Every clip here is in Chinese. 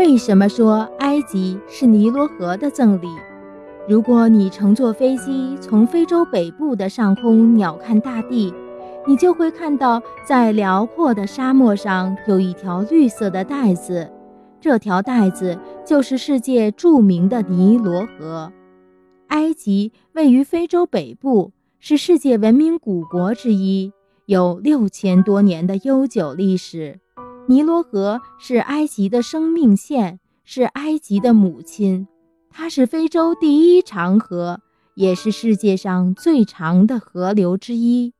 为什么说埃及是尼罗河的赠礼？如果你乘坐飞机从非洲北部的上空鸟瞰大地，你就会看到，在辽阔的沙漠上有一条绿色的带子，这条带子就是世界著名的尼罗河。埃及位于非洲北部，是世界文明古国之一，有六千多年的悠久历史。尼罗河是埃及的生命线，是埃及的母亲，它是非洲第一长河，也是世界上最长的河流之一。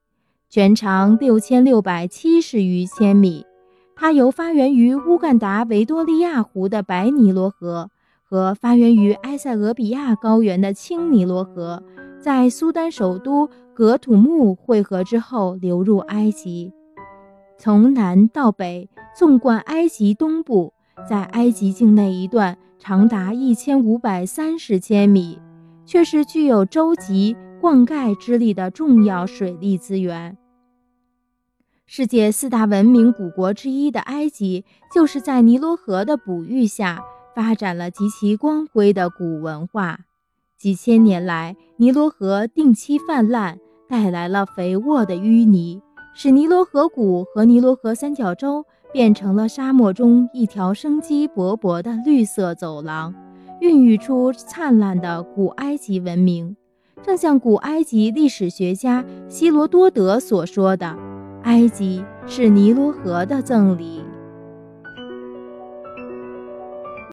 全长六千六百七十余千米，它由发源于乌干达维多利亚湖的白尼罗河和发源于埃塞俄比亚高原的青尼罗河，在苏丹首都格土木汇合之后流入埃及，从南到北纵贯埃及东部，在埃及境内一段长达一千五百三十千米，却是具有洲际灌溉之力的重要水利资源。世界四大文明古国之一的埃及，就是在尼罗河的哺育下发展了极其光辉的古文化。几千年来，尼罗河定期泛滥，带来了肥沃的淤泥，使尼罗河谷和尼罗河三角洲变成了沙漠中一条生机勃勃的绿色走廊，孕育出灿烂的古埃及文明。正像古埃及历史学家希罗多德所说的。埃及是尼罗河的赠礼。